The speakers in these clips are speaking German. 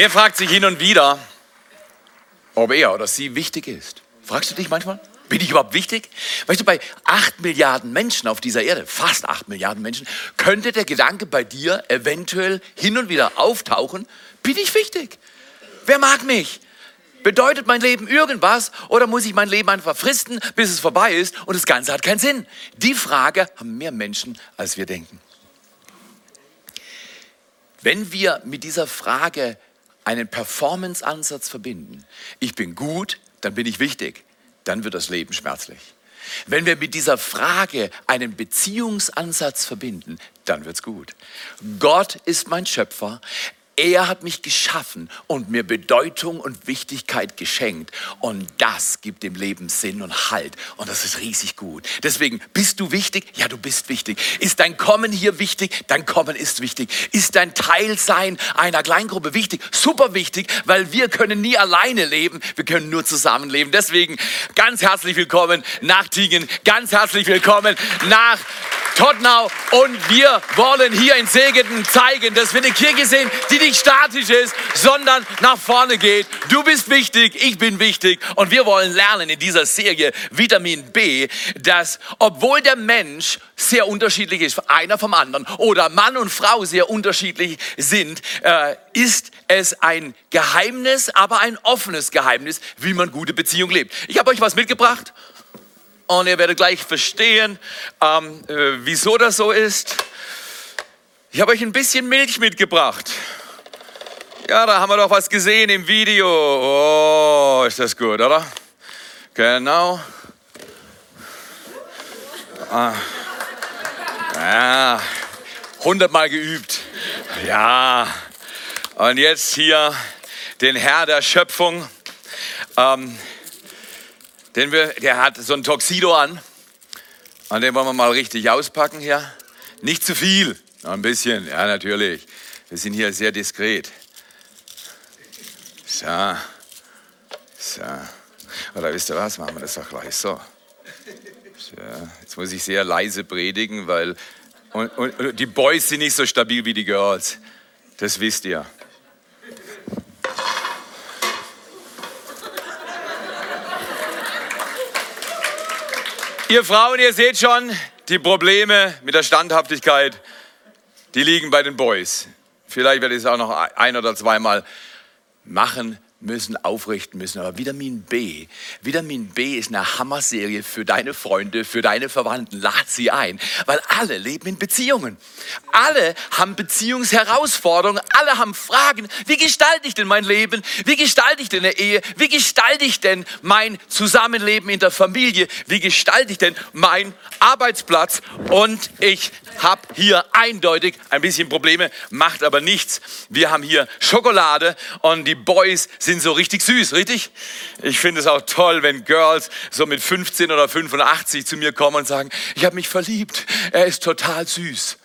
Wer fragt sich hin und wieder, ob er oder sie wichtig ist? Fragst du dich manchmal? Bin ich überhaupt wichtig? Weißt du, bei acht Milliarden Menschen auf dieser Erde, fast acht Milliarden Menschen, könnte der Gedanke bei dir eventuell hin und wieder auftauchen, bin ich wichtig? Wer mag mich? Bedeutet mein Leben irgendwas oder muss ich mein Leben einfach fristen, bis es vorbei ist und das Ganze hat keinen Sinn? Die Frage haben mehr Menschen, als wir denken. Wenn wir mit dieser Frage einen Performance-Ansatz verbinden, ich bin gut, dann bin ich wichtig, dann wird das Leben schmerzlich. Wenn wir mit dieser Frage einen Beziehungsansatz verbinden, dann wird's gut. Gott ist mein Schöpfer. Er hat mich geschaffen und mir Bedeutung und Wichtigkeit geschenkt. Und das gibt dem Leben Sinn und Halt. Und das ist riesig gut. Deswegen, bist du wichtig? Ja, du bist wichtig. Ist dein Kommen hier wichtig? Dein Kommen ist wichtig. Ist dein Teilsein einer Kleingruppe wichtig? Super wichtig, weil wir können nie alleine leben. Wir können nur zusammenleben. Deswegen ganz herzlich willkommen nach Tiegen. Ganz herzlich willkommen nach Tottenau und wir wollen hier in Segeten zeigen, dass wir eine Kirche sind, die nicht statisch ist, sondern nach vorne geht. Du bist wichtig, ich bin wichtig und wir wollen lernen in dieser Serie Vitamin B, dass obwohl der Mensch sehr unterschiedlich ist, einer vom anderen oder Mann und Frau sehr unterschiedlich sind, äh, ist es ein Geheimnis, aber ein offenes Geheimnis, wie man gute Beziehung lebt. Ich habe euch was mitgebracht und ihr werdet gleich verstehen, ähm, äh, wieso das so ist. Ich habe euch ein bisschen Milch mitgebracht. Ja, da haben wir doch was gesehen im Video. Oh, ist das gut, oder? Genau. Ah. Ja, hundertmal geübt. Ja. Und jetzt hier den Herr der Schöpfung. Ähm, den wir, der hat so ein Tuxedo an. Und den wollen wir mal richtig auspacken hier. Nicht zu viel, ein bisschen, ja natürlich. Wir sind hier sehr diskret. So. So. Oder wisst ihr was, machen wir das doch gleich so. so. Jetzt muss ich sehr leise predigen, weil und, und, die Boys sind nicht so stabil wie die Girls. Das wisst ihr. Ihr Frauen, ihr seht schon, die Probleme mit der Standhaftigkeit, die liegen bei den Boys. Vielleicht werde ich es auch noch ein oder zweimal machen müssen, aufrichten müssen. Aber Vitamin B, Vitamin B ist eine Hammerserie für deine Freunde, für deine Verwandten. Lad sie ein, weil alle leben in Beziehungen. Alle haben Beziehungsherausforderungen, alle haben Fragen. Wie gestalte ich denn mein Leben? Wie gestalte ich denn eine Ehe? Wie gestalte ich denn mein Zusammenleben in der Familie? Wie gestalte ich denn meinen Arbeitsplatz? Und ich habe hier eindeutig ein bisschen Probleme, macht aber nichts. Wir haben hier Schokolade und die Boys sind sind so richtig süß, richtig? Ich finde es auch toll, wenn Girls so mit 15 oder 85 zu mir kommen und sagen, ich habe mich verliebt, er ist total süß.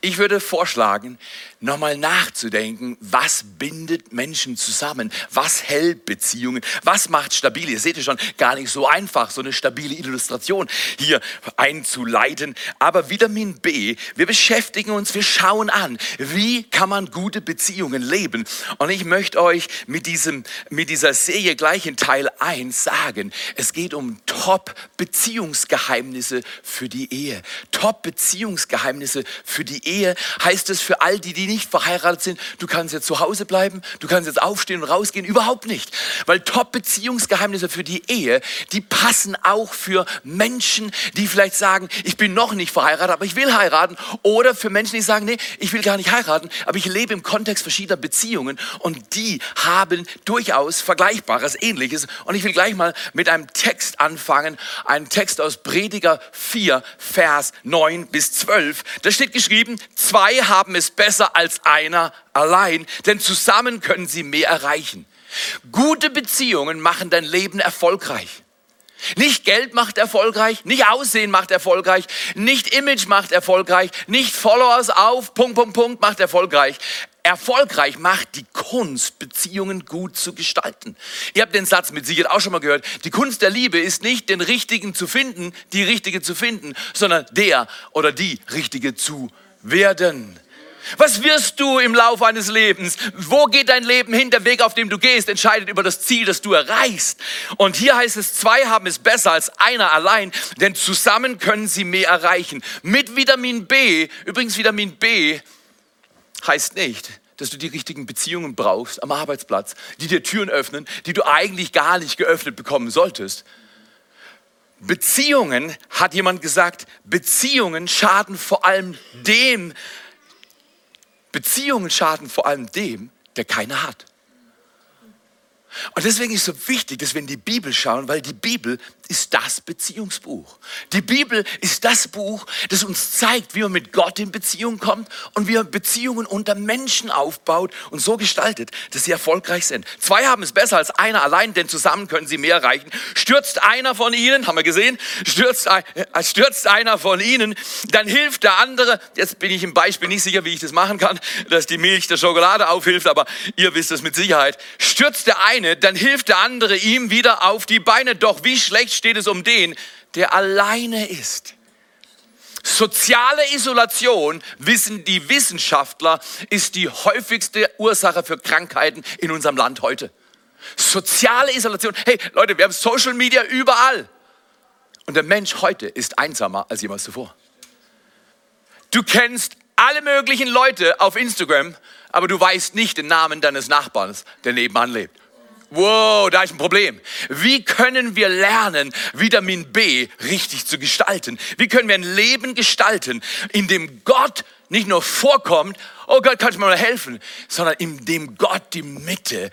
Ich würde vorschlagen, nochmal nachzudenken, was bindet Menschen zusammen, was hält Beziehungen, was macht stabil. Ihr seht es schon, gar nicht so einfach, so eine stabile Illustration hier einzuleiten. Aber Vitamin B, wir beschäftigen uns, wir schauen an, wie kann man gute Beziehungen leben. Und ich möchte euch mit, diesem, mit dieser Serie gleich in Teil 1 sagen, es geht um Top-Beziehungsgeheimnisse für die Ehe. Top-Beziehungsgeheimnisse für die Ehe heißt es für all die, die nicht verheiratet sind, du kannst jetzt zu Hause bleiben, du kannst jetzt aufstehen und rausgehen. Überhaupt nicht. Weil Top-Beziehungsgeheimnisse für die Ehe, die passen auch für Menschen, die vielleicht sagen, ich bin noch nicht verheiratet, aber ich will heiraten. Oder für Menschen, die sagen, nee, ich will gar nicht heiraten, aber ich lebe im Kontext verschiedener Beziehungen und die haben durchaus Vergleichbares, Ähnliches. Und ich will gleich mal mit einem Text anfangen, ein Text aus Prediger 4, Vers 9 bis 12. Da steht geschrieben, zwei haben es besser als einer allein, denn zusammen können sie mehr erreichen. Gute Beziehungen machen dein Leben erfolgreich. Nicht Geld macht erfolgreich, nicht Aussehen macht erfolgreich, nicht Image macht erfolgreich, nicht Followers auf, Punkt, Punkt, Punkt macht erfolgreich. Erfolgreich macht die Kunst, Beziehungen gut zu gestalten. Ihr habt den Satz mit Sicherheit auch schon mal gehört. Die Kunst der Liebe ist nicht den Richtigen zu finden, die Richtige zu finden, sondern der oder die Richtige zu werden. Was wirst du im Laufe eines Lebens? Wo geht dein Leben hin? Der Weg, auf dem du gehst, entscheidet über das Ziel, das du erreichst. Und hier heißt es, zwei haben es besser als einer allein, denn zusammen können sie mehr erreichen. Mit Vitamin B, übrigens Vitamin B heißt nicht, dass du die richtigen Beziehungen brauchst am Arbeitsplatz, die dir Türen öffnen, die du eigentlich gar nicht geöffnet bekommen solltest. Beziehungen, hat jemand gesagt, Beziehungen schaden vor allem dem, Beziehungen schaden vor allem dem, der keine hat. Und deswegen ist es so wichtig, dass wir in die Bibel schauen, weil die Bibel ist das Beziehungsbuch. Die Bibel ist das Buch, das uns zeigt, wie man mit Gott in Beziehung kommt und wie man Beziehungen unter Menschen aufbaut und so gestaltet, dass sie erfolgreich sind. Zwei haben es besser als einer allein, denn zusammen können sie mehr erreichen. Stürzt einer von ihnen, haben wir gesehen, stürzt, äh, stürzt einer von ihnen, dann hilft der andere. Jetzt bin ich im Beispiel nicht sicher, wie ich das machen kann, dass die Milch der Schokolade aufhilft, aber ihr wisst es mit Sicherheit. Stürzt der eine, dann hilft der andere ihm wieder auf die Beine. Doch wie schlecht steht es um den, der alleine ist. Soziale Isolation, wissen die Wissenschaftler, ist die häufigste Ursache für Krankheiten in unserem Land heute. Soziale Isolation. Hey Leute, wir haben Social Media überall. Und der Mensch heute ist einsamer als jemals zuvor. Du kennst alle möglichen Leute auf Instagram, aber du weißt nicht den Namen deines Nachbarns, der nebenan lebt. Wow, da ist ein Problem. Wie können wir lernen, Vitamin B richtig zu gestalten? Wie können wir ein Leben gestalten, in dem Gott nicht nur vorkommt, oh Gott, kannst du mir mal helfen, sondern in dem Gott die Mitte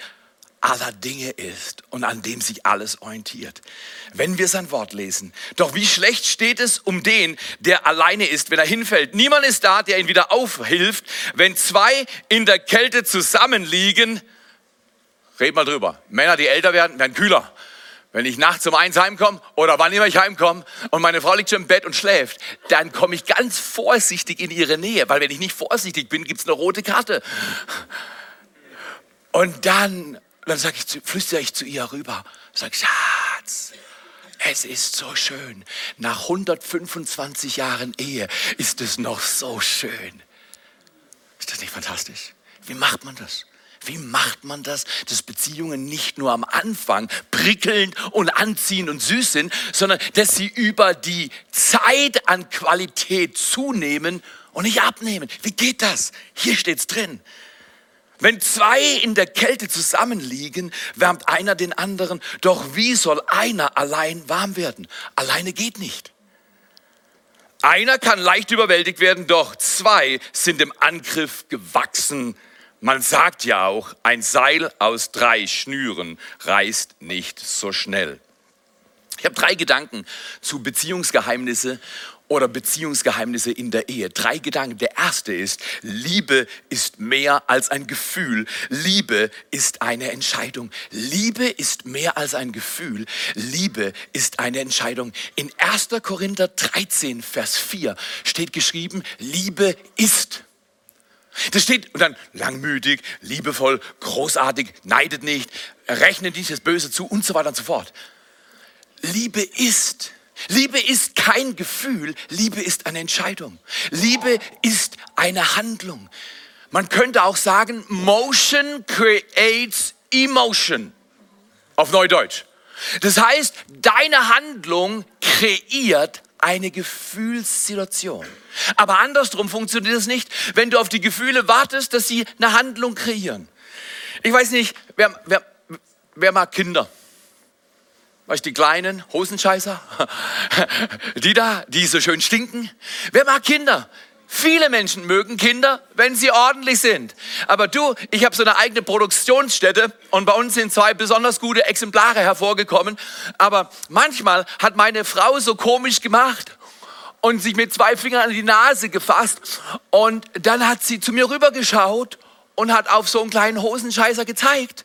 aller Dinge ist und an dem sich alles orientiert. Wenn wir sein Wort lesen. Doch wie schlecht steht es um den, der alleine ist, wenn er hinfällt. Niemand ist da, der ihn wieder aufhilft. Wenn zwei in der Kälte zusammenliegen, Red mal drüber. Männer, die älter werden, werden kühler. Wenn ich nachts um eins heimkomme oder wann immer ich heimkomme und meine Frau liegt schon im Bett und schläft, dann komme ich ganz vorsichtig in ihre Nähe, weil wenn ich nicht vorsichtig bin, gibt es eine rote Karte. Und dann, dann sag ich, flüstere ich zu ihr rüber, sag Schatz, es ist so schön. Nach 125 Jahren Ehe ist es noch so schön. Ist das nicht fantastisch? Wie macht man das? Wie macht man das, dass Beziehungen nicht nur am Anfang prickelnd und anziehend und süß sind, sondern dass sie über die Zeit an Qualität zunehmen und nicht abnehmen? Wie geht das? Hier steht's drin. Wenn zwei in der Kälte zusammenliegen, wärmt einer den anderen. Doch wie soll einer allein warm werden? Alleine geht nicht. Einer kann leicht überwältigt werden, doch zwei sind dem Angriff gewachsen man sagt ja auch, ein Seil aus drei Schnüren reißt nicht so schnell. Ich habe drei Gedanken zu Beziehungsgeheimnisse oder Beziehungsgeheimnisse in der Ehe. Drei Gedanken. Der erste ist, Liebe ist mehr als ein Gefühl. Liebe ist eine Entscheidung. Liebe ist mehr als ein Gefühl. Liebe ist eine Entscheidung. In 1. Korinther 13, Vers 4 steht geschrieben, Liebe ist. Das steht und dann langmütig, liebevoll, großartig, neidet nicht, rechnet nicht das Böse zu und so weiter und so fort. Liebe ist. Liebe ist kein Gefühl, Liebe ist eine Entscheidung. Liebe ist eine Handlung. Man könnte auch sagen, Motion creates emotion. Auf Neudeutsch. Das heißt, deine Handlung kreiert eine Gefühlssituation. Aber andersrum funktioniert es nicht, wenn du auf die Gefühle wartest, dass sie eine Handlung kreieren. Ich weiß nicht, wer, wer, wer mag Kinder? Weißt du, die kleinen Hosenscheißer? Die da, die so schön stinken? Wer mag Kinder? Viele Menschen mögen Kinder, wenn sie ordentlich sind. Aber du, ich habe so eine eigene Produktionsstätte und bei uns sind zwei besonders gute Exemplare hervorgekommen. Aber manchmal hat meine Frau so komisch gemacht und sich mit zwei Fingern an die Nase gefasst. Und dann hat sie zu mir rübergeschaut und hat auf so einen kleinen Hosenscheißer gezeigt.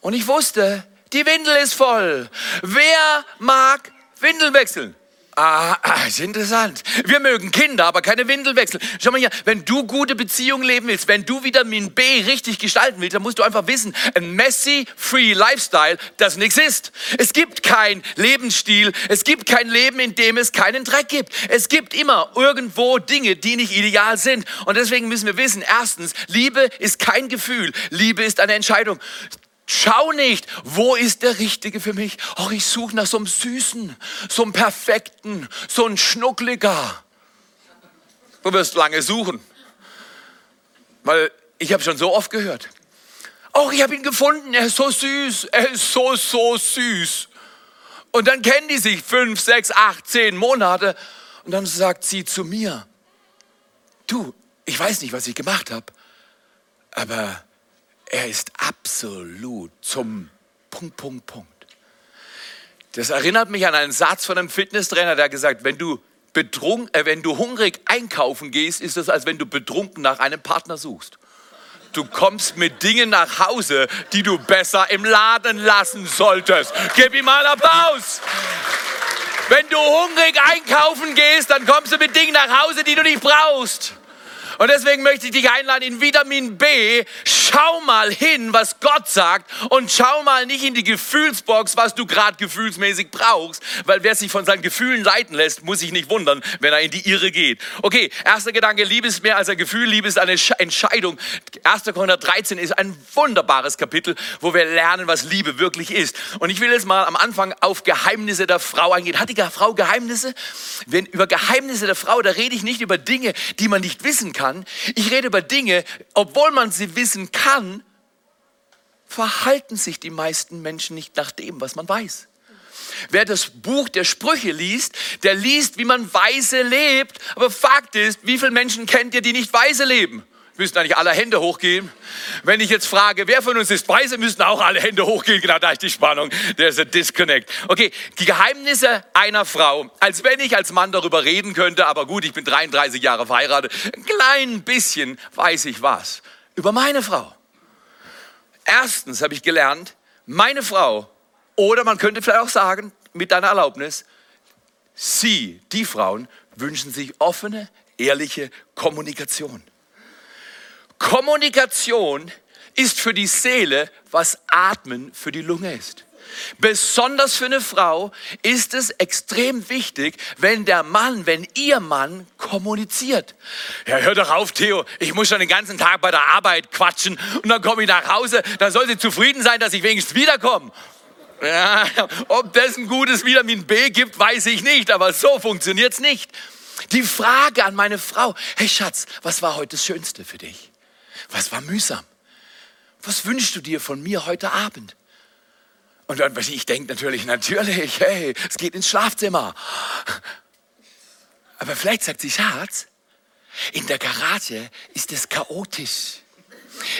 Und ich wusste, die Windel ist voll. Wer mag Windeln wechseln? Ah, ist interessant. Wir mögen Kinder, aber keine Windelwechsel. Schau mal hier, wenn du gute Beziehungen leben willst, wenn du Vitamin B richtig gestalten willst, dann musst du einfach wissen, ein messy-free Lifestyle, das nichts ist. Es gibt kein Lebensstil, es gibt kein Leben, in dem es keinen Dreck gibt. Es gibt immer irgendwo Dinge, die nicht ideal sind. Und deswegen müssen wir wissen, erstens, Liebe ist kein Gefühl, Liebe ist eine Entscheidung. Schau nicht, wo ist der Richtige für mich? Oh, ich suche nach so einem Süßen, so einem Perfekten, so einem Schnuckliger. Du wirst lange suchen, weil ich habe schon so oft gehört. Oh, ich habe ihn gefunden, er ist so süß, er ist so, so süß. Und dann kennen die sich fünf, sechs, acht, zehn Monate und dann sagt sie zu mir, du, ich weiß nicht, was ich gemacht habe, aber er ist absolut zum Punkt, Punkt, Punkt. Das erinnert mich an einen Satz von einem Fitnesstrainer, der gesagt, wenn du, betrunken, äh, wenn du hungrig einkaufen gehst, ist es, als wenn du betrunken nach einem Partner suchst. Du kommst mit Dingen nach Hause, die du besser im Laden lassen solltest. Gib ihm mal Applaus. Wenn du hungrig einkaufen gehst, dann kommst du mit Dingen nach Hause, die du nicht brauchst. Und deswegen möchte ich dich einladen in Vitamin B. Schau mal hin, was Gott sagt und schau mal nicht in die Gefühlsbox, was du gerade gefühlsmäßig brauchst, weil wer sich von seinen Gefühlen leiten lässt, muss sich nicht wundern, wenn er in die Irre geht. Okay, erster Gedanke, Liebe ist mehr als ein Gefühl, Liebe ist eine Entscheidung. 1. Korinther 13 ist ein wunderbares Kapitel, wo wir lernen, was Liebe wirklich ist. Und ich will jetzt mal am Anfang auf Geheimnisse der Frau eingehen. Hat die Frau Geheimnisse? Wenn über Geheimnisse der Frau, da rede ich nicht über Dinge, die man nicht wissen kann kann. Ich rede über Dinge, obwohl man sie wissen kann, verhalten sich die meisten Menschen nicht nach dem, was man weiß. Wer das Buch der Sprüche liest, der liest, wie man weise lebt. Aber Fakt ist, wie viele Menschen kennt ihr, die nicht weise leben? Müssten eigentlich alle Hände hochgehen. Wenn ich jetzt frage, wer von uns ist weise, müssten auch alle Hände hochgehen. Genau, da ist die Spannung. Ist ein Disconnect. Okay, die Geheimnisse einer Frau. Als wenn ich als Mann darüber reden könnte, aber gut, ich bin 33 Jahre verheiratet. Ein klein bisschen weiß ich was über meine Frau. Erstens habe ich gelernt, meine Frau, oder man könnte vielleicht auch sagen, mit deiner Erlaubnis, sie, die Frauen, wünschen sich offene, ehrliche Kommunikation. Kommunikation ist für die Seele, was Atmen für die Lunge ist. Besonders für eine Frau ist es extrem wichtig, wenn der Mann, wenn ihr Mann kommuniziert. Ja, hör doch auf, Theo. Ich muss schon den ganzen Tag bei der Arbeit quatschen und dann komme ich nach Hause. Dann soll sie zufrieden sein, dass ich wenigstens wiederkomme. Ja, ob das ein gutes Vitamin B gibt, weiß ich nicht, aber so funktioniert es nicht. Die Frage an meine Frau, hey Schatz, was war heute das Schönste für dich? Was war mühsam? Was wünschst du dir von mir heute Abend? Und ich denke natürlich, natürlich, hey, es geht ins Schlafzimmer. Aber vielleicht sagt sie, Schatz, in der Garage ist es chaotisch.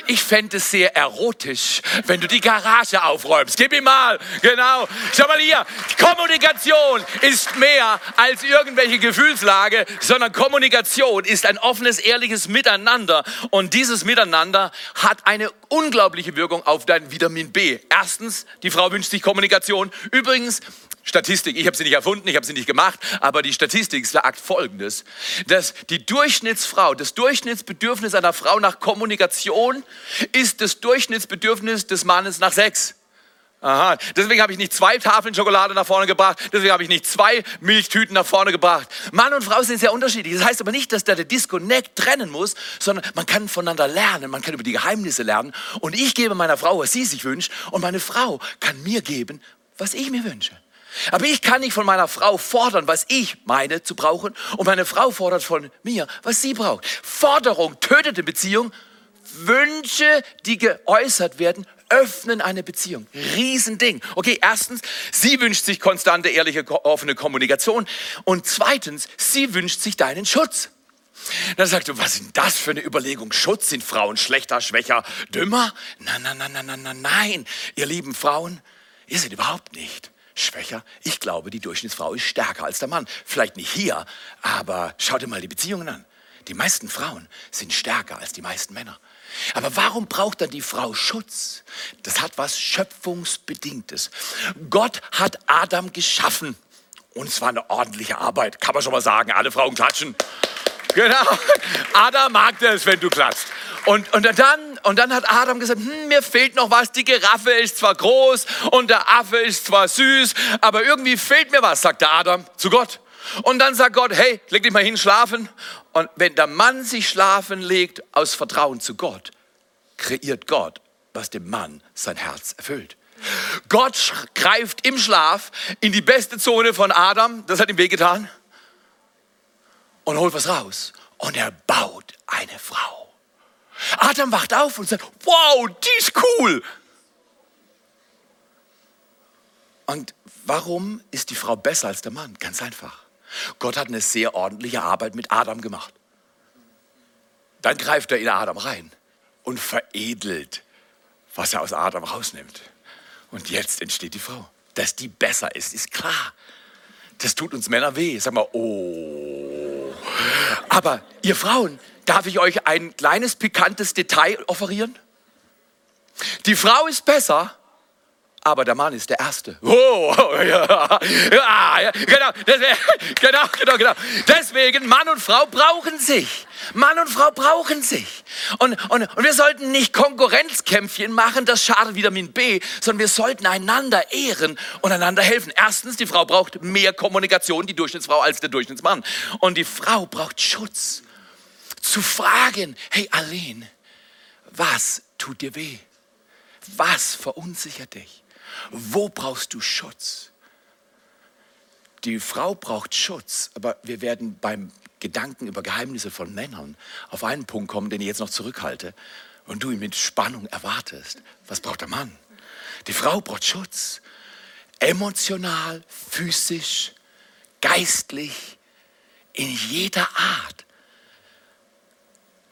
Ich fände es sehr erotisch, wenn du die Garage aufräumst. Gib ihm mal. Genau. Schau mal hier. Kommunikation ist mehr als irgendwelche Gefühlslage, sondern Kommunikation ist ein offenes, ehrliches Miteinander. Und dieses Miteinander hat eine unglaubliche Wirkung auf dein Vitamin B. Erstens, die Frau wünscht sich Kommunikation. Übrigens, Statistik, ich habe sie nicht erfunden, ich habe sie nicht gemacht, aber die Statistik sagt Folgendes, dass die Durchschnittsfrau, das Durchschnittsbedürfnis einer Frau nach Kommunikation ist das Durchschnittsbedürfnis des Mannes nach Sex. Aha, deswegen habe ich nicht zwei Tafeln Schokolade nach vorne gebracht, deswegen habe ich nicht zwei Milchtüten nach vorne gebracht. Mann und Frau sind sehr unterschiedlich. Das heißt aber nicht, dass da der Disconnect trennen muss, sondern man kann voneinander lernen, man kann über die Geheimnisse lernen. Und ich gebe meiner Frau, was sie sich wünscht, und meine Frau kann mir geben, was ich mir wünsche. Aber ich kann nicht von meiner Frau fordern, was ich meine zu brauchen. Und meine Frau fordert von mir, was sie braucht. Forderung tötet eine Beziehung. Wünsche, die geäußert werden, öffnen eine Beziehung. Riesending. Okay, erstens, sie wünscht sich konstante, ehrliche, offene Kommunikation. Und zweitens, sie wünscht sich deinen Schutz. Dann sagst du, was ist das für eine Überlegung? Schutz sind Frauen schlechter, schwächer, dümmer? Nein, nein, nein, nein, nein, nein. Ihr lieben Frauen, ihr seid überhaupt nicht schwächer. Ich glaube, die Durchschnittsfrau ist stärker als der Mann. Vielleicht nicht hier, aber schau dir mal die Beziehungen an. Die meisten Frauen sind stärker als die meisten Männer. Aber warum braucht dann die Frau Schutz? Das hat was Schöpfungsbedingtes. Gott hat Adam geschaffen Und es war eine ordentliche Arbeit, kann man schon mal sagen. Alle Frauen klatschen. Genau. Adam mag das, wenn du klatschst. Und, und, dann, und dann hat Adam gesagt, hm, mir fehlt noch was. Die Giraffe ist zwar groß und der Affe ist zwar süß, aber irgendwie fehlt mir was, sagt der Adam zu Gott. Und dann sagt Gott, hey, leg dich mal hin, schlafen. Und wenn der Mann sich schlafen legt aus Vertrauen zu Gott, kreiert Gott, was dem Mann sein Herz erfüllt. Gott greift im Schlaf in die beste Zone von Adam, das hat ihm wehgetan, und holt was raus. Und er baut eine Frau. Adam wacht auf und sagt, wow, die ist cool. Und warum ist die Frau besser als der Mann? Ganz einfach. Gott hat eine sehr ordentliche Arbeit mit Adam gemacht. Dann greift er in Adam rein und veredelt, was er aus Adam rausnimmt. Und jetzt entsteht die Frau. Dass die besser ist, ist klar. Das tut uns Männer weh. Sag mal, oh. Aber ihr Frauen, darf ich euch ein kleines pikantes Detail offerieren? Die Frau ist besser, aber der Mann ist der Erste. Oh, ja, ja, genau, genau, genau, genau. Deswegen, Mann und Frau brauchen sich. Mann und Frau brauchen sich. Und, und, und wir sollten nicht Konkurrenzkämpfchen machen, das schadet Vitamin B, sondern wir sollten einander ehren und einander helfen. Erstens, die Frau braucht mehr Kommunikation, die Durchschnittsfrau, als der Durchschnittsmann. Und die Frau braucht Schutz. Zu fragen, hey Aline, was tut dir weh? Was verunsichert dich? Wo brauchst du Schutz? Die Frau braucht Schutz, aber wir werden beim Gedanken über Geheimnisse von Männern auf einen Punkt kommen, den ich jetzt noch zurückhalte und du ihn mit Spannung erwartest. Was braucht der Mann? Die Frau braucht Schutz. Emotional, physisch, geistlich, in jeder Art.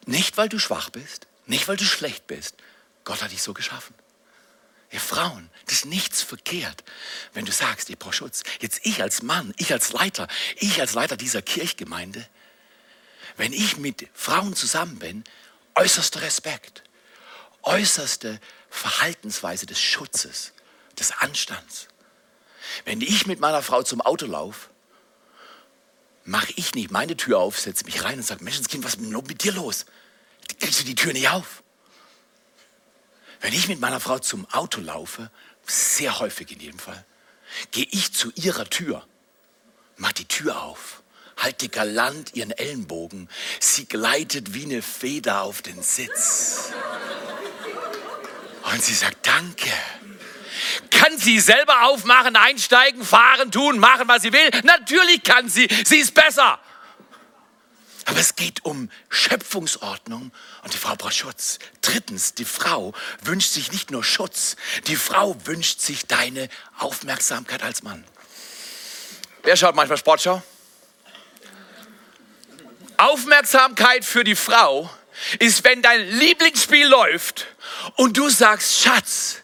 Nicht, weil du schwach bist, nicht, weil du schlecht bist. Gott hat dich so geschaffen. Ihr Frauen, das ist nichts verkehrt, wenn du sagst, ich brauche Schutz. Jetzt ich als Mann, ich als Leiter, ich als Leiter dieser Kirchgemeinde, wenn ich mit Frauen zusammen bin, äußerster Respekt, äußerste Verhaltensweise des Schutzes, des Anstands. Wenn ich mit meiner Frau zum Auto laufe, mache ich nicht meine Tür auf, setze mich rein und sage, Menschenskind, was ist mit dir los? Kriegst du die Tür nicht auf? Wenn ich mit meiner Frau zum Auto laufe, sehr häufig in jedem Fall, gehe ich zu ihrer Tür, mach die Tür auf, halte galant ihren Ellenbogen, sie gleitet wie eine Feder auf den Sitz. Und sie sagt, danke. Kann sie selber aufmachen, einsteigen, fahren, tun, machen, was sie will? Natürlich kann sie. Sie ist besser. Aber es geht um Schöpfungsordnung und die Frau braucht Schutz. Drittens, die Frau wünscht sich nicht nur Schutz, die Frau wünscht sich deine Aufmerksamkeit als Mann. Wer schaut manchmal Sportschau? Aufmerksamkeit für die Frau ist, wenn dein Lieblingsspiel läuft und du sagst, Schatz,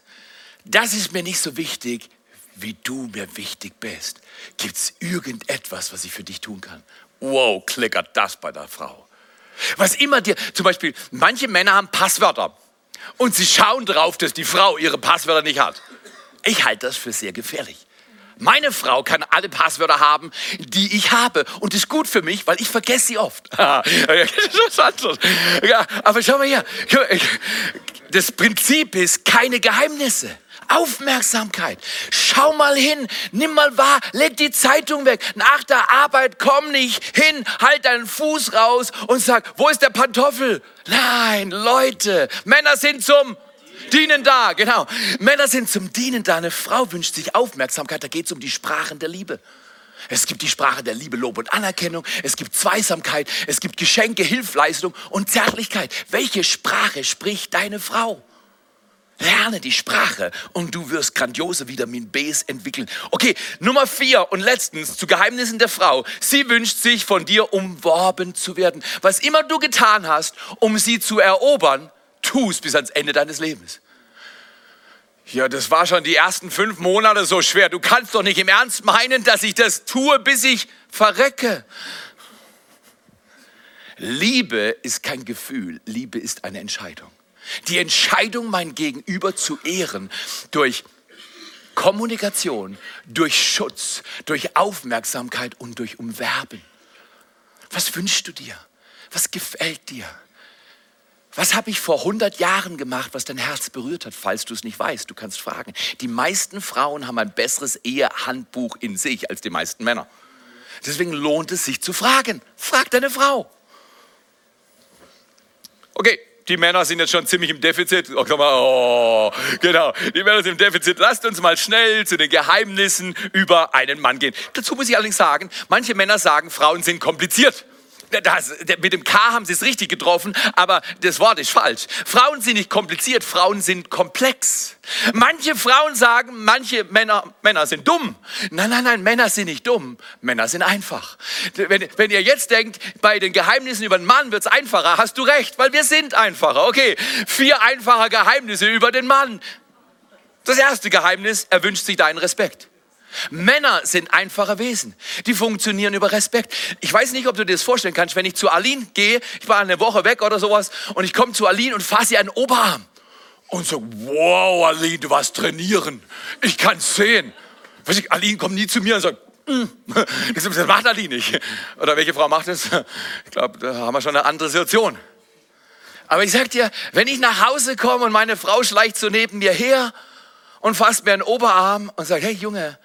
das ist mir nicht so wichtig, wie du mir wichtig bist. Gibt es irgendetwas, was ich für dich tun kann? Wow, klickert das bei der Frau. Was immer dir, zum Beispiel, manche Männer haben Passwörter und sie schauen drauf, dass die Frau ihre Passwörter nicht hat. Ich halte das für sehr gefährlich. Meine Frau kann alle Passwörter haben, die ich habe. Und das ist gut für mich, weil ich vergesse sie oft. ja, aber schau mal her. Das Prinzip ist keine Geheimnisse. Aufmerksamkeit. Schau mal hin, nimm mal wahr, leg die Zeitung weg. Nach der Arbeit komm nicht hin, halt deinen Fuß raus und sag, wo ist der Pantoffel? Nein, Leute, Männer sind zum Dienen da, genau. Männer sind zum Dienen da. Eine Frau wünscht sich Aufmerksamkeit, da geht es um die Sprachen der Liebe. Es gibt die Sprache der Liebe, Lob und Anerkennung. Es gibt Zweisamkeit. Es gibt Geschenke, Hilfleistung und Zärtlichkeit. Welche Sprache spricht deine Frau? Lerne die Sprache und du wirst grandiose Vitamin Bs entwickeln. Okay, Nummer vier und letztens zu Geheimnissen der Frau. Sie wünscht sich von dir umworben zu werden. Was immer du getan hast, um sie zu erobern, tu es bis ans Ende deines Lebens. Ja, das war schon die ersten fünf Monate so schwer. Du kannst doch nicht im Ernst meinen, dass ich das tue, bis ich verrecke. Liebe ist kein Gefühl, Liebe ist eine Entscheidung. Die Entscheidung, mein Gegenüber zu ehren, durch Kommunikation durch Schutz, durch Aufmerksamkeit und durch Umwerben. Was wünschst du dir? Was gefällt dir? Was habe ich vor 100 Jahren gemacht, was dein Herz berührt hat? Falls du es nicht weißt, du kannst fragen. Die meisten Frauen haben ein besseres Ehehandbuch in sich als die meisten Männer. Deswegen lohnt es sich zu fragen. Frag deine Frau. Okay, die Männer sind jetzt schon ziemlich im Defizit. Oh, genau, die Männer sind im Defizit. Lasst uns mal schnell zu den Geheimnissen über einen Mann gehen. Dazu muss ich allerdings sagen, manche Männer sagen, Frauen sind kompliziert. Das, mit dem K haben sie es richtig getroffen, aber das Wort ist falsch. Frauen sind nicht kompliziert, Frauen sind komplex. Manche Frauen sagen, manche Männer, Männer sind dumm. Nein, nein, nein, Männer sind nicht dumm, Männer sind einfach. Wenn, wenn ihr jetzt denkt, bei den Geheimnissen über den Mann wird es einfacher, hast du recht, weil wir sind einfacher. Okay, vier einfache Geheimnisse über den Mann. Das erste Geheimnis, er wünscht sich deinen Respekt. Männer sind einfache Wesen. Die funktionieren über Respekt. Ich weiß nicht, ob du dir das vorstellen kannst, wenn ich zu Aline gehe, ich war eine Woche weg oder sowas, und ich komme zu Aline und fasse ihr einen Oberarm. Und so, wow, Aline, du warst trainieren. Ich kann sehen. Weiß ich, Aline kommt nie zu mir und sagt, mm. das macht Aline nicht. Oder welche Frau macht das? Ich glaube, da haben wir schon eine andere Situation. Aber ich sag dir, wenn ich nach Hause komme und meine Frau schleicht so neben mir her und fasst mir einen Oberarm und sagt, hey Junge,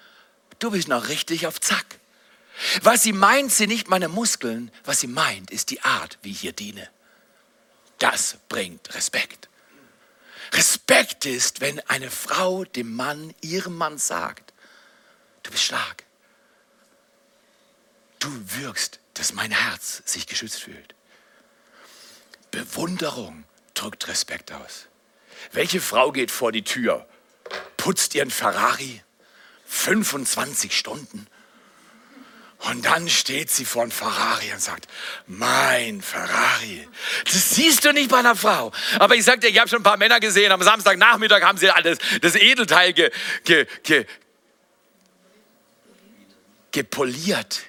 du bist noch richtig auf Zack. Was sie meint, sind nicht meine Muskeln, was sie meint, ist die Art, wie ich hier diene. Das bringt Respekt. Respekt ist, wenn eine Frau dem Mann, ihrem Mann sagt, du bist stark. Du wirkst, dass mein Herz sich geschützt fühlt. Bewunderung drückt Respekt aus. Welche Frau geht vor die Tür, putzt ihren Ferrari, 25 Stunden. Und dann steht sie vor einem Ferrari und sagt, mein Ferrari. Das siehst du nicht bei einer Frau. Aber ich sagte, ich habe schon ein paar Männer gesehen, am Samstagnachmittag haben sie alles, das Edelteil ge, ge, ge, gepoliert,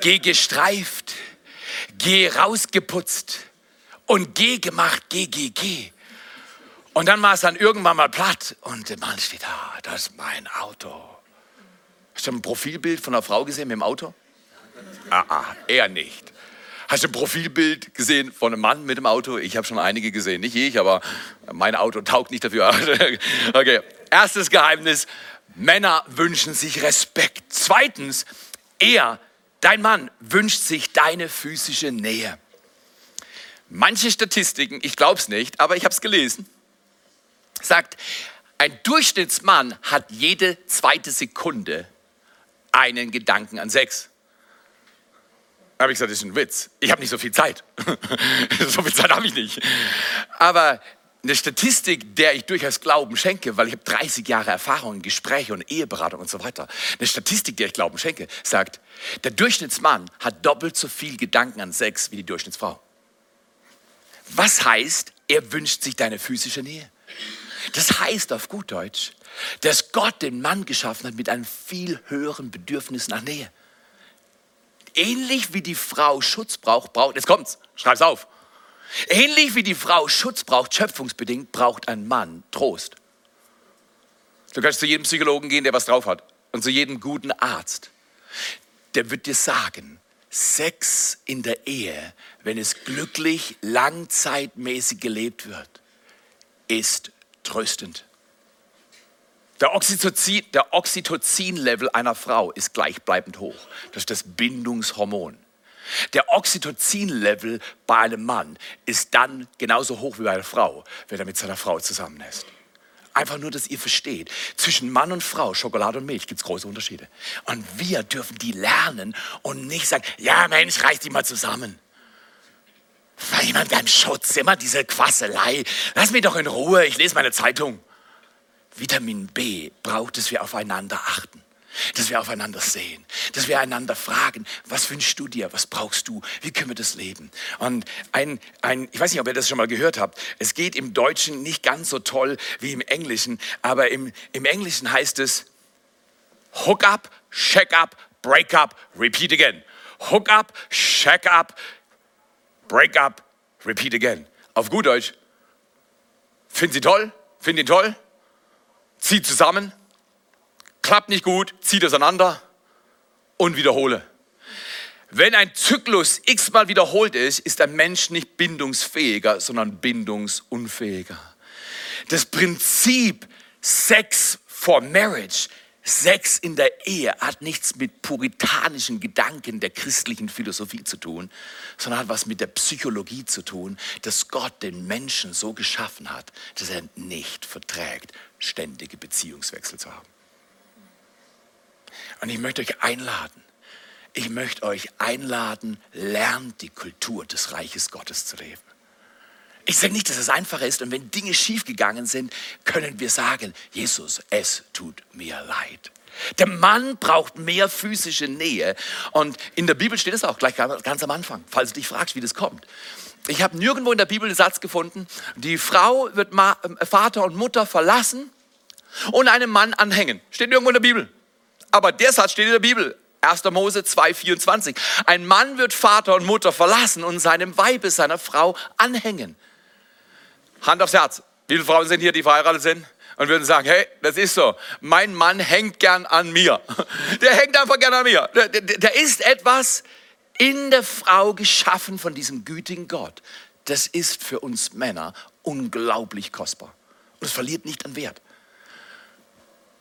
ge gestreift, ge rausgeputzt und ge gemacht, ge, ge, ge. Und dann war es dann irgendwann mal platt und der Mann steht da, das ist mein Auto. Hast du ein Profilbild von einer Frau gesehen mit dem Auto? Ah, ah, er nicht. Hast du ein Profilbild gesehen von einem Mann mit dem Auto? Ich habe schon einige gesehen, nicht ich, aber mein Auto taugt nicht dafür. Okay, erstes Geheimnis, Männer wünschen sich Respekt. Zweitens, er, dein Mann, wünscht sich deine physische Nähe. Manche Statistiken, ich glaube es nicht, aber ich habe es gelesen, sagt, ein Durchschnittsmann hat jede zweite Sekunde einen Gedanken an Sex. Da habe ich gesagt, das ist ein Witz. Ich habe nicht so viel Zeit. so viel Zeit habe ich nicht. Aber eine Statistik, der ich durchaus Glauben schenke, weil ich habe 30 Jahre Erfahrung in Gespräche und Eheberatung und so weiter. Eine Statistik, der ich Glauben schenke, sagt, der Durchschnittsmann hat doppelt so viel Gedanken an Sex wie die Durchschnittsfrau. Was heißt, er wünscht sich deine physische Nähe? Das heißt auf gut Deutsch, dass Gott den Mann geschaffen hat mit einem viel höheren Bedürfnis nach Nähe. Ähnlich wie die Frau Schutz braucht, braucht, jetzt kommt's, schreib's auf. Ähnlich wie die Frau Schutz braucht, schöpfungsbedingt, braucht ein Mann Trost. Du kannst zu jedem Psychologen gehen, der was drauf hat. Und zu jedem guten Arzt. Der wird dir sagen, Sex in der Ehe, wenn es glücklich, langzeitmäßig gelebt wird, ist tröstend. Der Oxytocin-Level der Oxytocin einer Frau ist gleichbleibend hoch. Das ist das Bindungshormon. Der Oxytocin-Level bei einem Mann ist dann genauso hoch wie bei einer Frau, wenn er mit seiner Frau zusammen ist. Einfach nur, dass ihr versteht, zwischen Mann und Frau, Schokolade und Milch, gibt es große Unterschiede. Und wir dürfen die lernen und nicht sagen, ja Mensch, reiß die mal zusammen. War jemand beim Schutz, immer diese Quasselei. Lass mich doch in Ruhe, ich lese meine Zeitung. Vitamin B braucht, dass wir aufeinander achten, dass wir aufeinander sehen, dass wir einander fragen, was wünschst du dir, was brauchst du, wie können wir das leben? Und ein, ein, ich weiß nicht, ob ihr das schon mal gehört habt, es geht im Deutschen nicht ganz so toll wie im Englischen, aber im, im Englischen heißt es Hook up, check up, break up, repeat again. Hook up, check up, break up, repeat again. Auf gut Deutsch. Finden Sie toll? Finden ihn toll? zieh zusammen, klappt nicht gut, zieh auseinander und wiederhole. Wenn ein Zyklus x-mal wiederholt ist, ist ein Mensch nicht bindungsfähiger, sondern bindungsunfähiger. Das Prinzip Sex for Marriage, Sex in der Ehe, hat nichts mit puritanischen Gedanken der christlichen Philosophie zu tun, sondern hat was mit der Psychologie zu tun, dass Gott den Menschen so geschaffen hat, dass er nicht verträgt, ständige Beziehungswechsel zu haben. Und ich möchte euch einladen, ich möchte euch einladen, lernt die Kultur des Reiches Gottes zu leben. Ich sage nicht, dass es einfacher ist und wenn Dinge schiefgegangen sind, können wir sagen, Jesus, es tut mir leid. Der Mann braucht mehr physische Nähe und in der Bibel steht es auch gleich ganz am Anfang, falls du dich fragst, wie das kommt. Ich habe nirgendwo in der Bibel den Satz gefunden, die Frau wird Vater und Mutter verlassen und einem Mann anhängen. Steht nirgendwo in der Bibel. Aber der Satz steht in der Bibel. 1. Mose 2,24. Ein Mann wird Vater und Mutter verlassen und seinem Weibe, seiner Frau anhängen. Hand aufs Herz. Wie viele Frauen sind hier, die verheiratet sind? Und würden sagen, hey, das ist so. Mein Mann hängt gern an mir. Der hängt einfach gern an mir. Da ist etwas in der Frau geschaffen von diesem gütigen Gott. Das ist für uns Männer unglaublich kostbar. Und es verliert nicht an Wert.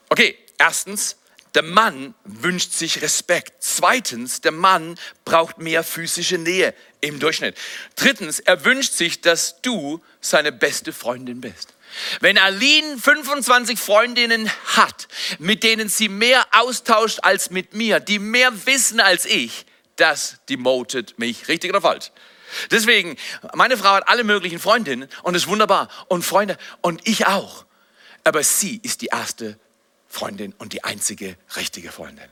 Okay, erstens, der Mann wünscht sich Respekt. Zweitens, der Mann braucht mehr physische Nähe im Durchschnitt. Drittens, er wünscht sich, dass du seine beste Freundin bist. Wenn Aline 25 Freundinnen hat, mit denen sie mehr austauscht als mit mir, die mehr wissen als ich, das demotet mich. Richtig oder falsch? Deswegen, meine Frau hat alle möglichen Freundinnen und ist wunderbar und Freunde und ich auch. Aber sie ist die erste Freundin und die einzige richtige Freundin.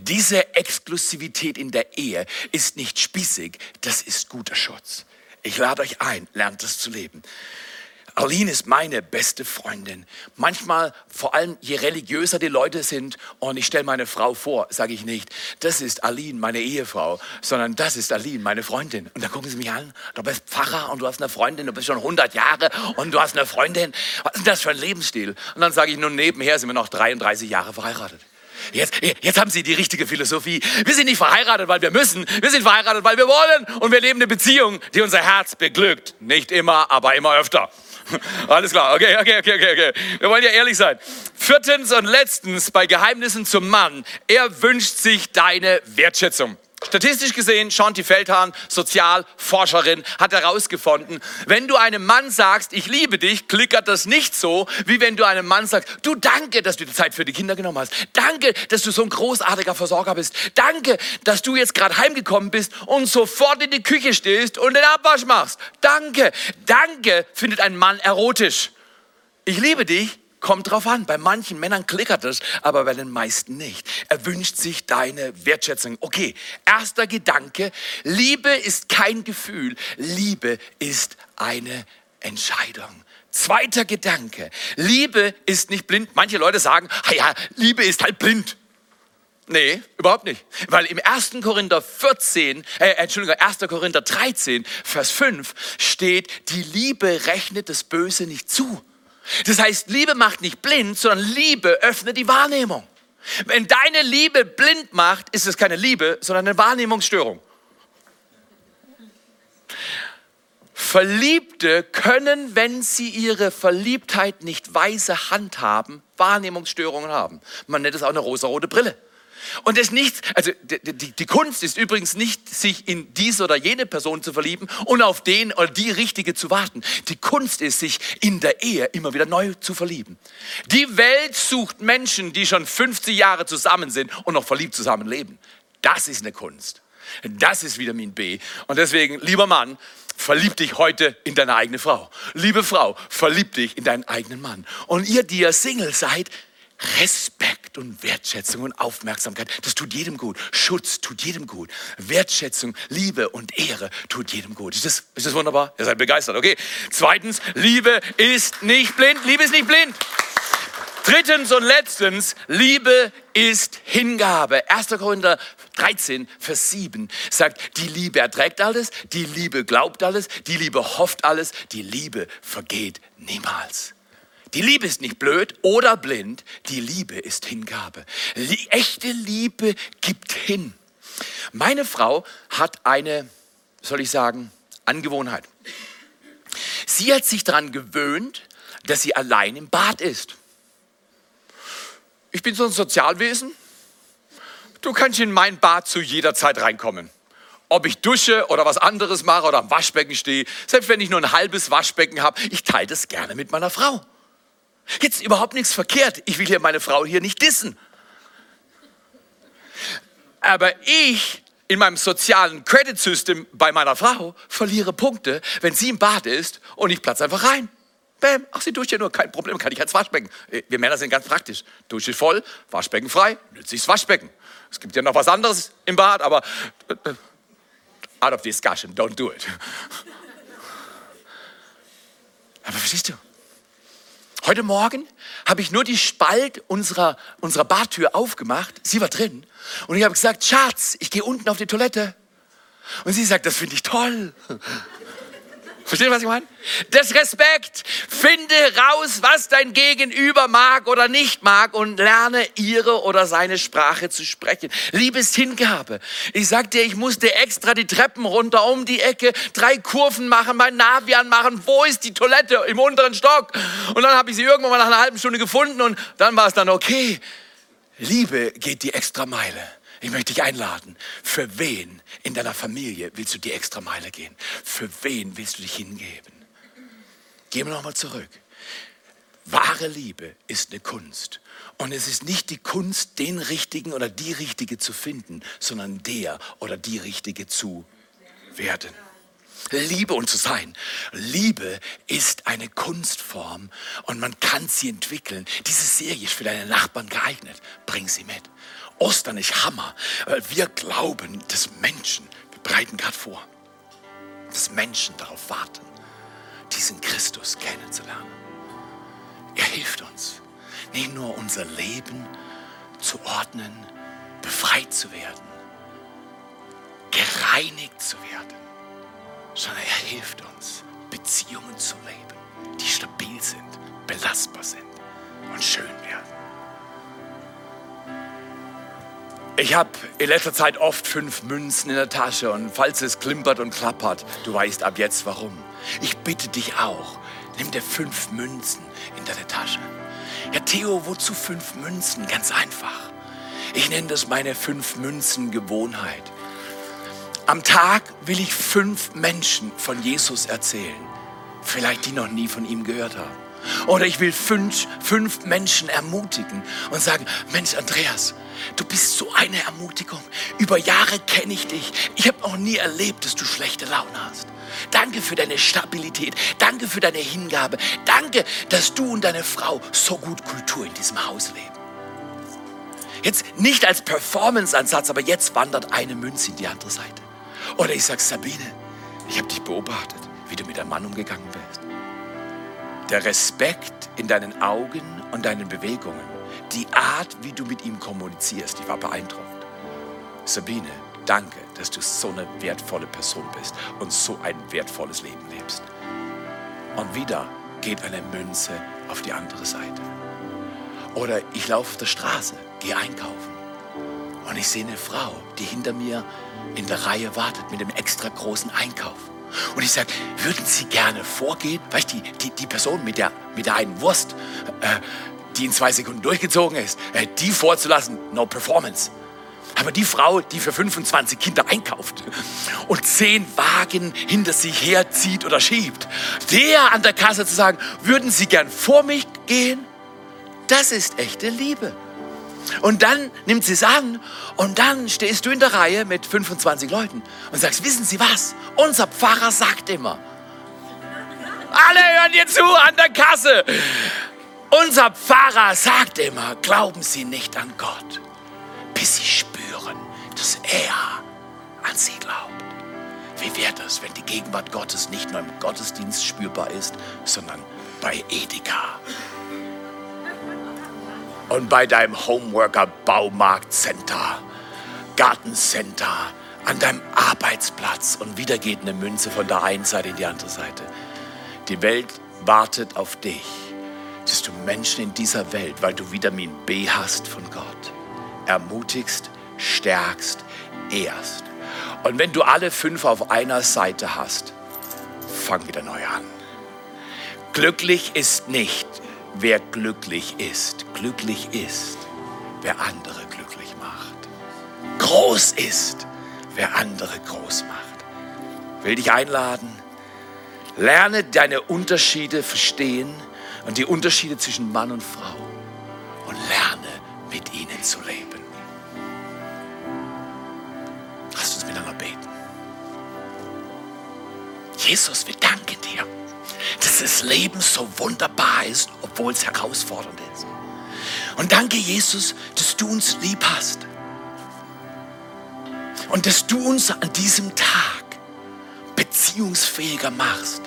Diese Exklusivität in der Ehe ist nicht spießig, das ist guter Schutz. Ich lade euch ein, lernt es zu leben. Aline ist meine beste Freundin. Manchmal, vor allem je religiöser die Leute sind, und ich stelle meine Frau vor, sage ich nicht, das ist Aline, meine Ehefrau, sondern das ist Aline, meine Freundin. Und dann gucken sie mich an, du bist Pfarrer und du hast eine Freundin, du bist schon 100 Jahre und du hast eine Freundin. Was ist das für ein Lebensstil? Und dann sage ich, nun nebenher sind wir noch 33 Jahre verheiratet. Jetzt, jetzt haben Sie die richtige Philosophie. Wir sind nicht verheiratet, weil wir müssen. Wir sind verheiratet, weil wir wollen. Und wir leben eine Beziehung, die unser Herz beglückt. Nicht immer, aber immer öfter. Alles klar, okay, okay, okay, okay, okay. Wir wollen ja ehrlich sein. Viertens und letztens bei Geheimnissen zum Mann. Er wünscht sich deine Wertschätzung. Statistisch gesehen, Shanti Feldhahn, Sozialforscherin, hat herausgefunden, wenn du einem Mann sagst, ich liebe dich, klickert das nicht so, wie wenn du einem Mann sagst, du danke, dass du die Zeit für die Kinder genommen hast. Danke, dass du so ein großartiger Versorger bist. Danke, dass du jetzt gerade heimgekommen bist und sofort in die Küche stehst und den Abwasch machst. Danke, danke findet ein Mann erotisch. Ich liebe dich, Kommt drauf an. Bei manchen Männern klickert es, aber bei den meisten nicht. Er wünscht sich deine Wertschätzung. Okay, erster Gedanke. Liebe ist kein Gefühl. Liebe ist eine Entscheidung. Zweiter Gedanke. Liebe ist nicht blind. Manche Leute sagen, ja, Liebe ist halt blind. Nee, überhaupt nicht. Weil im 1. Korinther 14, äh, Entschuldigung, 1. Korinther 13, Vers 5 steht, die Liebe rechnet das Böse nicht zu. Das heißt, Liebe macht nicht blind, sondern Liebe öffnet die Wahrnehmung. Wenn deine Liebe blind macht, ist es keine Liebe, sondern eine Wahrnehmungsstörung. Verliebte können, wenn sie ihre Verliebtheit nicht weise handhaben, Wahrnehmungsstörungen haben. Man nennt es auch eine rosarote Brille. Und das nicht, also die, die, die, Kunst ist übrigens nicht, sich in diese oder jene Person zu verlieben und auf den oder die richtige zu warten. Die Kunst ist, sich in der Ehe immer wieder neu zu verlieben. Die Welt sucht Menschen, die schon 50 Jahre zusammen sind und noch verliebt zusammenleben. Das ist eine Kunst. Das ist Vitamin B. Und deswegen, lieber Mann, verlieb dich heute in deine eigene Frau. Liebe Frau, verlieb dich in deinen eigenen Mann. Und ihr, die ihr Single seid, Respekt und Wertschätzung und Aufmerksamkeit, das tut jedem gut. Schutz tut jedem gut. Wertschätzung, Liebe und Ehre tut jedem gut. Ist das, ist das wunderbar? Ihr seid begeistert, okay? Zweitens, Liebe ist nicht blind. Liebe ist nicht blind. Drittens und letztens, Liebe ist Hingabe. 1. Korinther 13, Vers 7 sagt, die Liebe erträgt alles, die Liebe glaubt alles, die Liebe hofft alles, die Liebe vergeht niemals. Die Liebe ist nicht blöd oder blind, die Liebe ist Hingabe. Die echte Liebe gibt hin. Meine Frau hat eine, soll ich sagen, Angewohnheit. Sie hat sich daran gewöhnt, dass sie allein im Bad ist. Ich bin so ein Sozialwesen. Du kannst in mein Bad zu jeder Zeit reinkommen. Ob ich dusche oder was anderes mache oder am Waschbecken stehe, selbst wenn ich nur ein halbes Waschbecken habe, ich teile das gerne mit meiner Frau. Jetzt überhaupt nichts verkehrt. Ich will hier meine Frau hier nicht dissen. Aber ich in meinem sozialen Credit System bei meiner Frau verliere Punkte, wenn sie im Bad ist und ich platze einfach rein. Bäm, ach, sie duscht ja nur, kein Problem, kann ich als Waschbecken. Äh, wir Männer sind ganz praktisch. Dusche voll, Waschbecken frei, nützliches Waschbecken. Es gibt ja noch was anderes im Bad, aber äh, äh, out of discussion, don't do it. Aber verstehst du? Heute Morgen habe ich nur die Spalt unserer, unserer Badtür aufgemacht. Sie war drin. Und ich habe gesagt, Schatz, ich gehe unten auf die Toilette. Und sie sagt, das finde ich toll. Versteht ihr, was ich meine? Das Respekt. Finde raus, was dein Gegenüber mag oder nicht mag und lerne ihre oder seine Sprache zu sprechen. Liebes Hingabe. Ich sag dir, ich musste extra die Treppen runter um die Ecke, drei Kurven machen, mein Navi anmachen. Wo ist die Toilette? Im unteren Stock. Und dann habe ich sie irgendwann mal nach einer halben Stunde gefunden und dann war es dann okay. Liebe geht die extra Meile. Ich möchte dich einladen. Für wen in deiner Familie willst du die extra Meile gehen? Für wen willst du dich hingeben? Gehen wir nochmal zurück. Wahre Liebe ist eine Kunst. Und es ist nicht die Kunst, den Richtigen oder die Richtige zu finden, sondern der oder die Richtige zu werden. Liebe und zu sein. Liebe ist eine Kunstform und man kann sie entwickeln. Diese Serie ist für deine Nachbarn geeignet. Bring sie mit. Ostern ist Hammer, weil wir glauben, dass Menschen, wir bereiten gerade vor, dass Menschen darauf warten, diesen Christus kennenzulernen. Er hilft uns, nicht nur unser Leben zu ordnen, befreit zu werden, gereinigt zu werden, sondern er hilft uns, Beziehungen zu leben, die stabil sind, belastbar sind und schön werden. Ich habe in letzter Zeit oft fünf Münzen in der Tasche und falls es klimpert und klappert, du weißt ab jetzt warum. Ich bitte dich auch, nimm dir fünf Münzen in deine Tasche. Ja, Theo, wozu fünf Münzen? Ganz einfach. Ich nenne das meine fünf Münzen Gewohnheit. Am Tag will ich fünf Menschen von Jesus erzählen, vielleicht die noch nie von ihm gehört haben. Oder ich will fünf, fünf Menschen ermutigen und sagen, Mensch, Andreas, du bist so eine Ermutigung. Über Jahre kenne ich dich. Ich habe noch nie erlebt, dass du schlechte Laune hast. Danke für deine Stabilität. Danke für deine Hingabe. Danke, dass du und deine Frau so gut Kultur in diesem Haus leben. Jetzt nicht als Performance-Ansatz, aber jetzt wandert eine Münze in die andere Seite. Oder ich sage, Sabine, ich habe dich beobachtet, wie du mit einem Mann umgegangen bist. Der Respekt in deinen Augen und deinen Bewegungen, die Art, wie du mit ihm kommunizierst, die war beeindruckend. Sabine, danke, dass du so eine wertvolle Person bist und so ein wertvolles Leben lebst. Und wieder geht eine Münze auf die andere Seite. Oder ich laufe auf der Straße, gehe einkaufen und ich sehe eine Frau, die hinter mir in der Reihe wartet mit einem extra großen Einkauf. Und ich sage, würden Sie gerne vorgehen? Weißt du, die, die, die Person mit der, mit der einen Wurst, äh, die in zwei Sekunden durchgezogen ist, äh, die vorzulassen, no performance. Aber die Frau, die für 25 Kinder einkauft und zehn Wagen hinter sich herzieht oder schiebt, der an der Kasse zu sagen, würden Sie gern vor mich gehen? Das ist echte Liebe. Und dann nimmt sie es an und dann stehst du in der Reihe mit 25 Leuten und sagst, wissen Sie was? Unser Pfarrer sagt immer, alle hören dir zu an der Kasse. Unser Pfarrer sagt immer, glauben Sie nicht an Gott, bis Sie spüren, dass er an Sie glaubt. Wie wäre das, wenn die Gegenwart Gottes nicht nur im Gottesdienst spürbar ist, sondern bei Edeka? Und bei deinem Homeworker Baumarktcenter, Gartencenter, an deinem Arbeitsplatz und wieder geht eine Münze von der einen Seite in die andere Seite. Die Welt wartet auf dich, dass du Menschen in dieser Welt, weil du Vitamin B hast von Gott, ermutigst, stärkst, ehrst. Und wenn du alle fünf auf einer Seite hast, fang wieder neu an. Glücklich ist nicht, wer glücklich ist. Glücklich ist, wer andere glücklich macht. Groß ist, wer andere groß macht. Will dich einladen, lerne deine Unterschiede verstehen und die Unterschiede zwischen Mann und Frau und lerne mit ihnen zu leben. Lass uns miteinander beten. Jesus, wir danken dass das Leben so wunderbar ist, obwohl es herausfordernd ist. Und danke, Jesus, dass du uns lieb hast. Und dass du uns an diesem Tag beziehungsfähiger machst,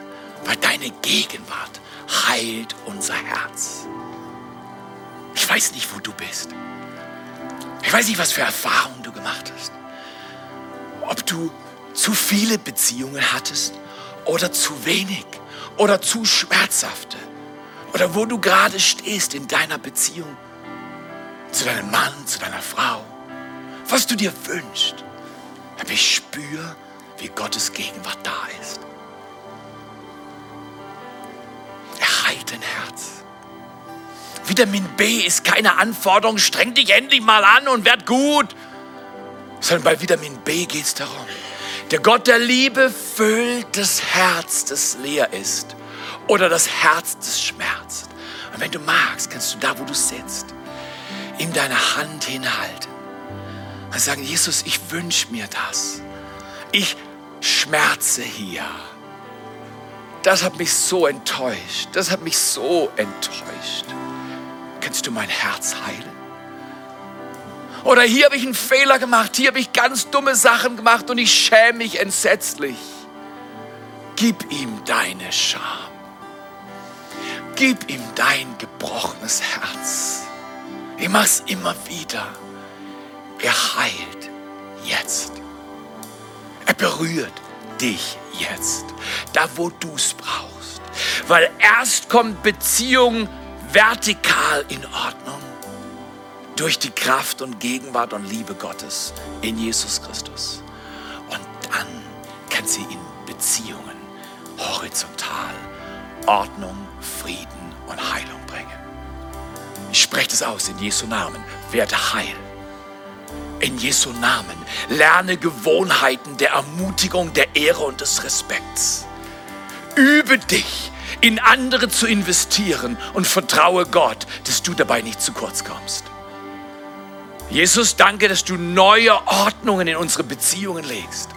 weil deine Gegenwart heilt unser Herz. Ich weiß nicht, wo du bist. Ich weiß nicht, was für Erfahrungen du gemacht hast. Ob du zu viele Beziehungen hattest oder zu wenig oder zu schmerzhafte. Oder wo du gerade stehst in deiner Beziehung zu deinem Mann, zu deiner Frau. Was du dir wünschst. Aber ich spüre, wie Gottes Gegenwart da ist. Er heilt dein Herz. Vitamin B ist keine Anforderung, streng dich endlich mal an und werd gut. Sondern bei Vitamin B geht es darum, der Gott der Liebe füllt das Herz, das leer ist. Oder das Herz, das schmerzt. Und wenn du magst, kannst du da, wo du sitzt, ihm deine Hand hinhalten. Und sagen, Jesus, ich wünsche mir das. Ich schmerze hier. Das hat mich so enttäuscht. Das hat mich so enttäuscht. Kannst du mein Herz heilen? Oder hier habe ich einen Fehler gemacht, hier habe ich ganz dumme Sachen gemacht und ich schäme mich entsetzlich. Gib ihm deine Scham. Gib ihm dein gebrochenes Herz. Ich mach's immer wieder. Er heilt jetzt. Er berührt dich jetzt, da wo du es brauchst. Weil erst kommt Beziehung vertikal in Ordnung durch die Kraft und Gegenwart und Liebe Gottes in Jesus Christus. Und dann kann sie in Beziehungen horizontal Ordnung, Frieden und Heilung bringen. Ich spreche das aus in Jesu Namen. Werde heil. In Jesu Namen lerne Gewohnheiten der Ermutigung, der Ehre und des Respekts. Übe dich, in andere zu investieren und vertraue Gott, dass du dabei nicht zu kurz kommst. Jesus, danke, dass du neue Ordnungen in unsere Beziehungen legst.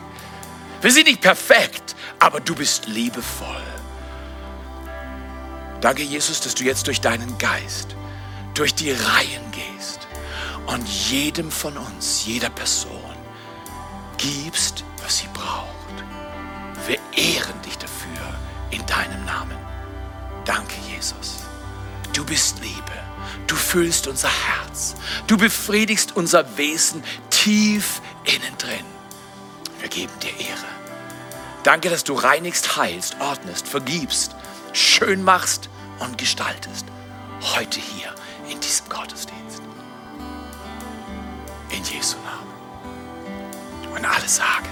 Wir sind nicht perfekt, aber du bist liebevoll. Danke, Jesus, dass du jetzt durch deinen Geist, durch die Reihen gehst und jedem von uns, jeder Person gibst, was sie braucht. Wir ehren dich dafür in deinem Namen. Danke, Jesus. Du bist Liebe. Du füllst unser Herz. Du befriedigst unser Wesen tief innen drin. Wir geben dir Ehre. Danke, dass du reinigst, heilst, ordnest, vergibst, schön machst und gestaltest. Heute hier in diesem Gottesdienst. In Jesu Namen. Und alle sagen.